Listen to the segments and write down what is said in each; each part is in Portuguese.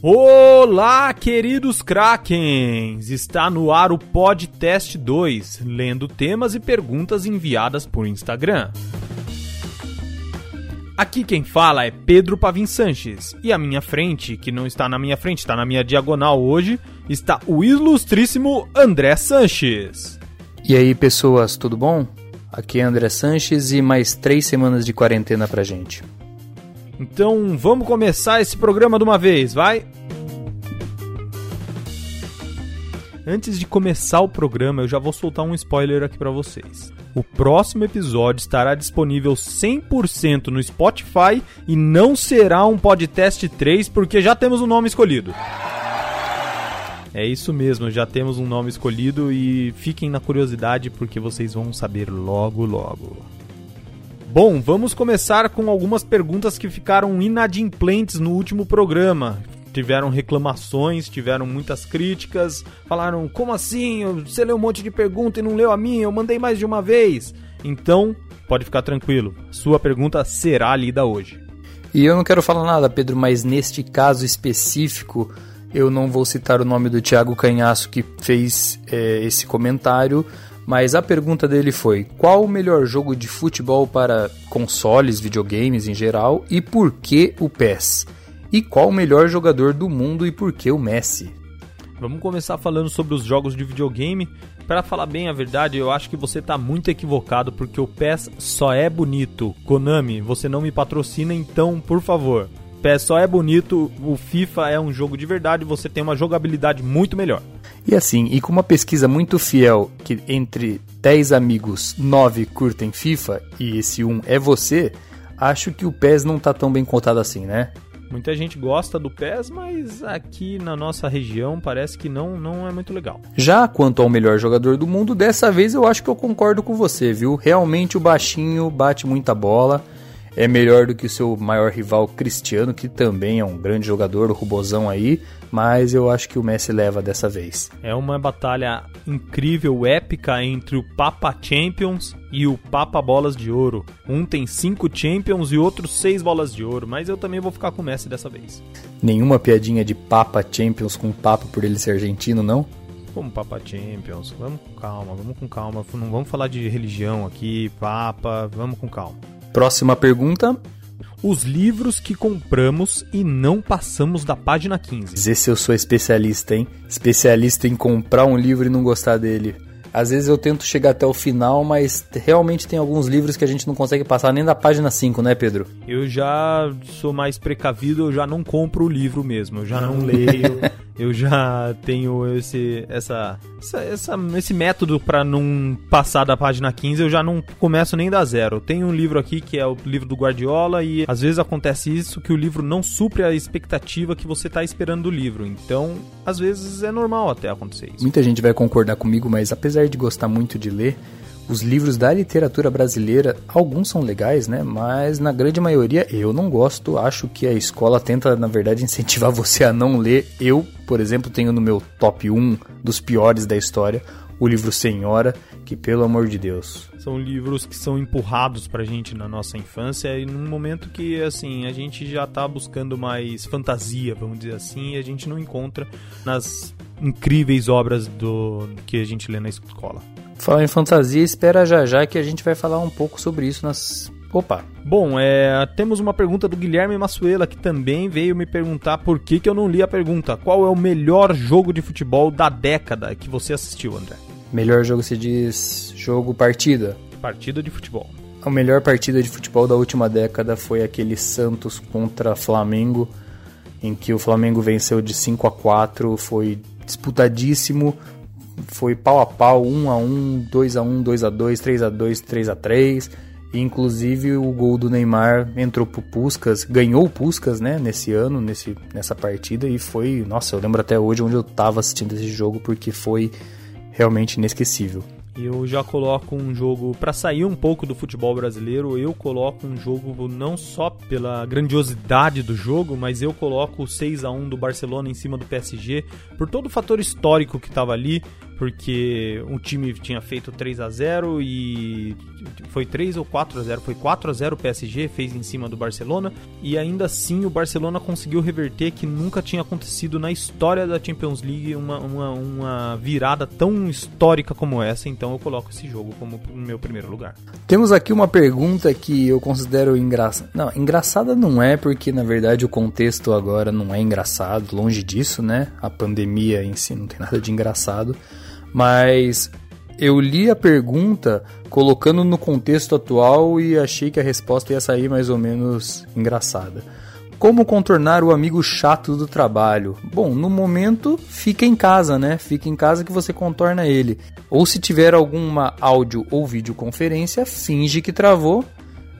Olá, queridos Krakens! Está no ar o Podcast 2, lendo temas e perguntas enviadas por Instagram. Aqui quem fala é Pedro Pavin Sanches, e à minha frente, que não está na minha frente, está na minha diagonal hoje, está o ilustríssimo André Sanches. E aí, pessoas, tudo bom? Aqui é André Sanches e mais três semanas de quarentena pra gente. Então vamos começar esse programa de uma vez, vai? Antes de começar o programa, eu já vou soltar um spoiler aqui para vocês. O próximo episódio estará disponível 100% no Spotify e não será um podcast 3 porque já temos um nome escolhido. É isso mesmo, já temos um nome escolhido e fiquem na curiosidade porque vocês vão saber logo logo. Bom, vamos começar com algumas perguntas que ficaram inadimplentes no último programa. Tiveram reclamações, tiveram muitas críticas, falaram: como assim? Você leu um monte de pergunta e não leu a minha, eu mandei mais de uma vez. Então, pode ficar tranquilo, sua pergunta será lida hoje. E eu não quero falar nada, Pedro, mas neste caso específico, eu não vou citar o nome do Thiago Canhaço que fez é, esse comentário mas a pergunta dele foi: qual o melhor jogo de futebol para consoles, videogames em geral e por que o PES? E qual o melhor jogador do mundo e por que o Messi? Vamos começar falando sobre os jogos de videogame. Para falar bem a verdade, eu acho que você está muito equivocado porque o PES só é bonito. Konami, você não me patrocina, então, por favor. PES só é bonito, o FIFA é um jogo de verdade, você tem uma jogabilidade muito melhor. E assim, e com uma pesquisa muito fiel que entre 10 amigos, 9 curtem FIFA e esse um é você, acho que o PES não tá tão bem contado assim, né? Muita gente gosta do PES, mas aqui na nossa região parece que não, não é muito legal. Já quanto ao melhor jogador do mundo, dessa vez eu acho que eu concordo com você, viu? Realmente o baixinho bate muita bola é melhor do que o seu maior rival Cristiano, que também é um grande jogador, o Rubozão aí, mas eu acho que o Messi leva dessa vez. É uma batalha incrível, épica entre o Papa Champions e o Papa Bolas de Ouro. Um tem cinco Champions e outro seis bolas de ouro, mas eu também vou ficar com o Messi dessa vez. Nenhuma piadinha de Papa Champions com Papa por ele ser argentino, não? Como Papa Champions, vamos com calma, vamos com calma. Não vamos falar de religião aqui, Papa, vamos com calma. Próxima pergunta. Os livros que compramos e não passamos da página 15. Esse eu sou especialista, hein? Especialista em comprar um livro e não gostar dele. Às vezes eu tento chegar até o final, mas realmente tem alguns livros que a gente não consegue passar nem da página 5, né, Pedro? Eu já sou mais precavido, eu já não compro o livro mesmo, eu já não leio. Eu já tenho esse, essa, essa, essa esse método para não passar da página 15, eu já não começo nem da zero. Tem um livro aqui que é o livro do Guardiola e às vezes acontece isso que o livro não supre a expectativa que você está esperando do livro. Então, às vezes é normal até acontecer isso. Muita gente vai concordar comigo, mas apesar de gostar muito de ler, os livros da literatura brasileira, alguns são legais, né? Mas na grande maioria eu não gosto. Acho que a escola tenta, na verdade, incentivar você a não ler. Eu, por exemplo, tenho no meu top 1 dos piores da história o livro Senhora, que pelo amor de Deus. São livros que são empurrados pra gente na nossa infância e num momento que, assim, a gente já tá buscando mais fantasia, vamos dizer assim, e a gente não encontra nas incríveis obras do que a gente lê na escola. Falar em fantasia, espera já já que a gente vai falar um pouco sobre isso nas. Opa! Bom, é, temos uma pergunta do Guilherme Massuela que também veio me perguntar por que, que eu não li a pergunta. Qual é o melhor jogo de futebol da década que você assistiu, André? Melhor jogo se diz jogo partida. Partida de futebol. A melhor partida de futebol da última década foi aquele Santos contra Flamengo, em que o Flamengo venceu de 5 a 4, foi disputadíssimo, foi pau a pau, 1 a 1, 2 a 1, 2 a 2, 3 a 2, 3 a 3. E, inclusive o gol do Neymar entrou pro Puskas, ganhou o Puskas, né, nesse ano, nesse, nessa partida e foi, nossa, eu lembro até hoje onde eu tava assistindo esse jogo porque foi realmente inesquecível. Eu já coloco um jogo para sair um pouco do futebol brasileiro. Eu coloco um jogo não só pela grandiosidade do jogo, mas eu coloco o 6 a 1 do Barcelona em cima do PSG por todo o fator histórico que estava ali, porque um time tinha feito 3 a 0 e foi 3 ou 4 a 0, foi 4 a 0 o PSG fez em cima do Barcelona e ainda assim o Barcelona conseguiu reverter que nunca tinha acontecido na história da Champions League uma, uma, uma virada tão histórica como essa, então eu coloco esse jogo como meu primeiro lugar. Temos aqui uma pergunta que eu considero engraçada. Não, engraçada não é porque na verdade o contexto agora não é engraçado, longe disso, né? A pandemia em si não tem nada de engraçado, mas eu li a pergunta colocando no contexto atual e achei que a resposta ia sair mais ou menos engraçada. Como contornar o amigo chato do trabalho? Bom, no momento, fica em casa, né? Fica em casa que você contorna ele. Ou se tiver alguma áudio ou videoconferência, finge que travou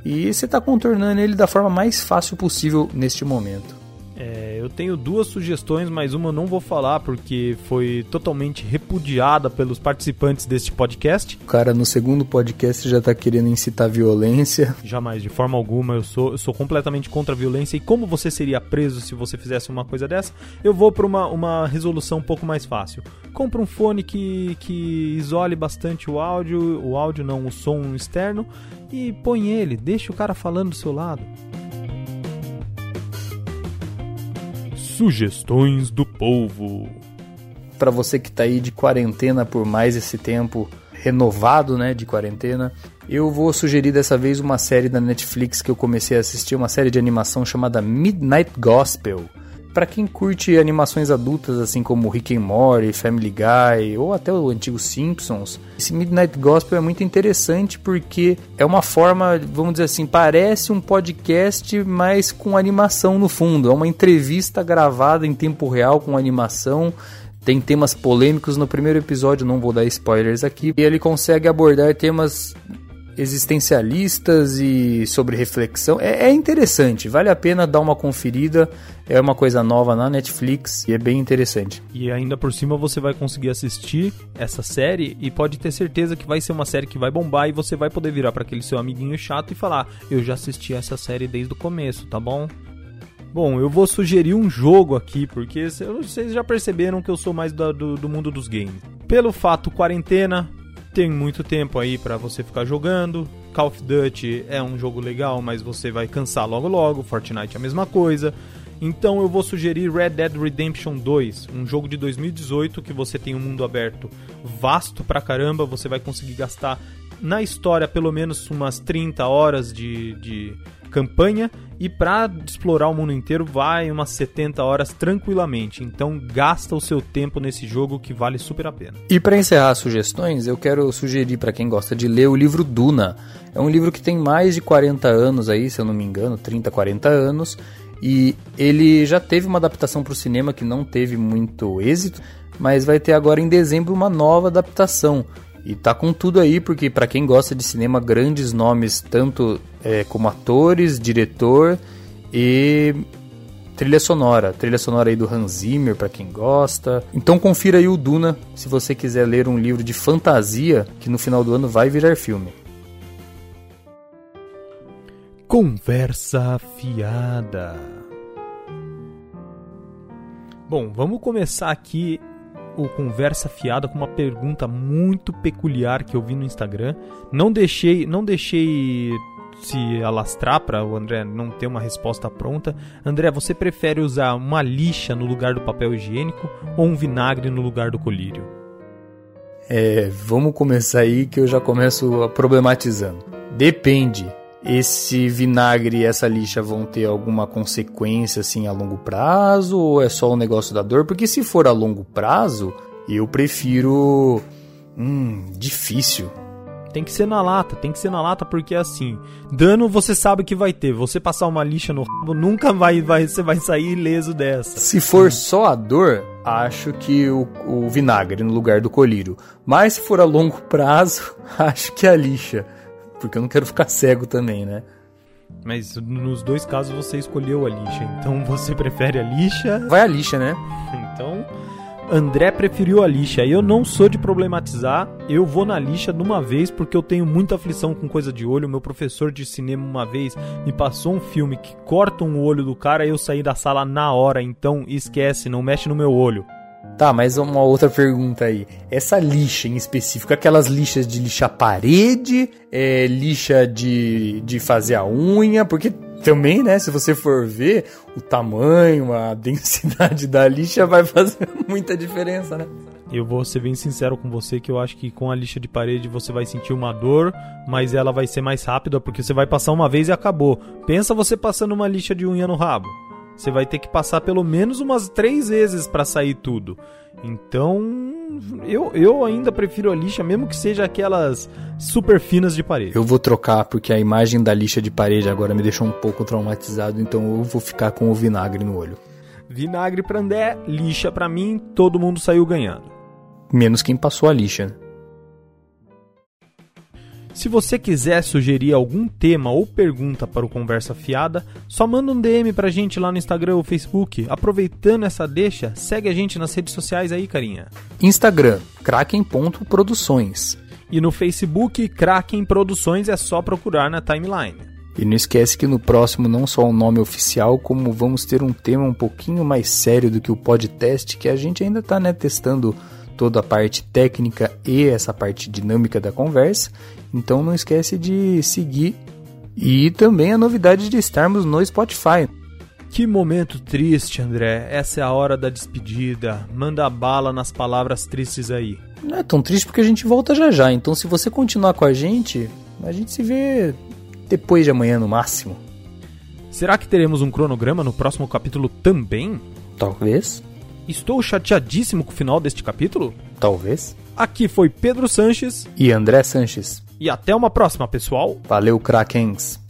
e você está contornando ele da forma mais fácil possível neste momento. É, eu tenho duas sugestões, mas uma eu não vou falar porque foi totalmente repudiada pelos participantes deste podcast. O cara no segundo podcast já tá querendo incitar violência. Jamais, de forma alguma. Eu sou, eu sou completamente contra a violência. E como você seria preso se você fizesse uma coisa dessa? Eu vou para uma, uma resolução um pouco mais fácil. Compra um fone que, que isole bastante o áudio, o áudio não, o som externo, e põe ele, deixa o cara falando do seu lado. Sugestões do Povo. Para você que está aí de quarentena por mais esse tempo renovado, né, de quarentena, eu vou sugerir dessa vez uma série da Netflix que eu comecei a assistir, uma série de animação chamada Midnight Gospel para quem curte animações adultas, assim como Rick and Morty, Family Guy ou até o antigo Simpsons, esse Midnight Gospel é muito interessante porque é uma forma, vamos dizer assim, parece um podcast, mas com animação no fundo. É uma entrevista gravada em tempo real com animação tem temas polêmicos no primeiro episódio, não vou dar spoilers aqui. E ele consegue abordar temas existencialistas e sobre reflexão. É, é, interessante, vale a pena dar uma conferida. É uma coisa nova na Netflix e é bem interessante. E ainda por cima você vai conseguir assistir essa série e pode ter certeza que vai ser uma série que vai bombar e você vai poder virar para aquele seu amiguinho chato e falar: Eu já assisti essa série desde o começo, tá bom? Bom, eu vou sugerir um jogo aqui, porque vocês já perceberam que eu sou mais do, do, do mundo dos games. Pelo fato quarentena, tem muito tempo aí para você ficar jogando. Call of Duty é um jogo legal, mas você vai cansar logo logo. Fortnite é a mesma coisa. Então eu vou sugerir Red Dead Redemption 2, um jogo de 2018 que você tem um mundo aberto vasto pra caramba, você vai conseguir gastar na história pelo menos umas 30 horas de, de campanha e para explorar o mundo inteiro vai umas 70 horas tranquilamente. Então gasta o seu tempo nesse jogo que vale super a pena. E para encerrar as sugestões, eu quero sugerir para quem gosta de ler o livro Duna. É um livro que tem mais de 40 anos aí, se eu não me engano, 30, 40 anos. E ele já teve uma adaptação para o cinema que não teve muito êxito, mas vai ter agora em dezembro uma nova adaptação. E tá com tudo aí, porque para quem gosta de cinema, grandes nomes, tanto é, como atores, diretor e trilha sonora. Trilha sonora aí do Hans Zimmer, para quem gosta. Então confira aí o Duna, se você quiser ler um livro de fantasia, que no final do ano vai virar filme. Conversa fiada. Bom, vamos começar aqui o Conversa Fiada com uma pergunta muito peculiar que eu vi no Instagram. Não deixei, não deixei se alastrar para o André não ter uma resposta pronta. André, você prefere usar uma lixa no lugar do papel higiênico ou um vinagre no lugar do colírio? É, vamos começar aí que eu já começo problematizando. Depende. Esse vinagre e essa lixa vão ter alguma consequência assim a longo prazo ou é só o um negócio da dor? Porque se for a longo prazo, eu prefiro hum, difícil. Tem que ser na lata, tem que ser na lata porque assim, dano você sabe que vai ter. Você passar uma lixa no rabo, nunca vai, vai você vai sair ileso dessa. Se for só a dor, acho que o, o vinagre no lugar do colírio. Mas se for a longo prazo, acho que a lixa porque eu não quero ficar cego também, né? Mas nos dois casos você escolheu a lixa, então você prefere a lixa? Vai a lixa, né? Então, André preferiu a lixa. Eu não sou de problematizar, eu vou na lixa de uma vez porque eu tenho muita aflição com coisa de olho. Meu professor de cinema uma vez me passou um filme que corta um olho do cara e eu saí da sala na hora, então esquece, não mexe no meu olho. Tá, mas uma outra pergunta aí. Essa lixa em específico, aquelas lixas de lixar parede, é, lixa de, de fazer a unha, porque também, né, se você for ver, o tamanho, a densidade da lixa vai fazer muita diferença, né? Eu vou ser bem sincero com você que eu acho que com a lixa de parede você vai sentir uma dor, mas ela vai ser mais rápida porque você vai passar uma vez e acabou. Pensa você passando uma lixa de unha no rabo. Você vai ter que passar pelo menos umas três vezes para sair tudo. Então, eu, eu ainda prefiro a lixa, mesmo que seja aquelas super finas de parede. Eu vou trocar porque a imagem da lixa de parede agora me deixou um pouco traumatizado, então eu vou ficar com o vinagre no olho. Vinagre pra André, lixa pra mim, todo mundo saiu ganhando. Menos quem passou a lixa. Se você quiser sugerir algum tema ou pergunta para o Conversa Fiada, só manda um DM pra gente lá no Instagram ou Facebook. Aproveitando essa deixa, segue a gente nas redes sociais aí, carinha. Instagram, kraken.produções. E no Facebook, Kraken Produções é só procurar na timeline. E não esquece que no próximo não só o nome oficial, como vamos ter um tema um pouquinho mais sério do que o podcast, que a gente ainda está né, testando toda a parte técnica e essa parte dinâmica da conversa. Então não esquece de seguir e também a novidade de estarmos no Spotify. Que momento triste, André. Essa é a hora da despedida. Manda bala nas palavras tristes aí. Não é tão triste porque a gente volta já já. Então se você continuar com a gente, a gente se vê depois de amanhã no máximo. Será que teremos um cronograma no próximo capítulo também? Talvez. Estou chateadíssimo com o final deste capítulo? Talvez. Aqui foi Pedro Sanches E André Sanches. e até uma próxima, pessoal. Valeu, Krakens.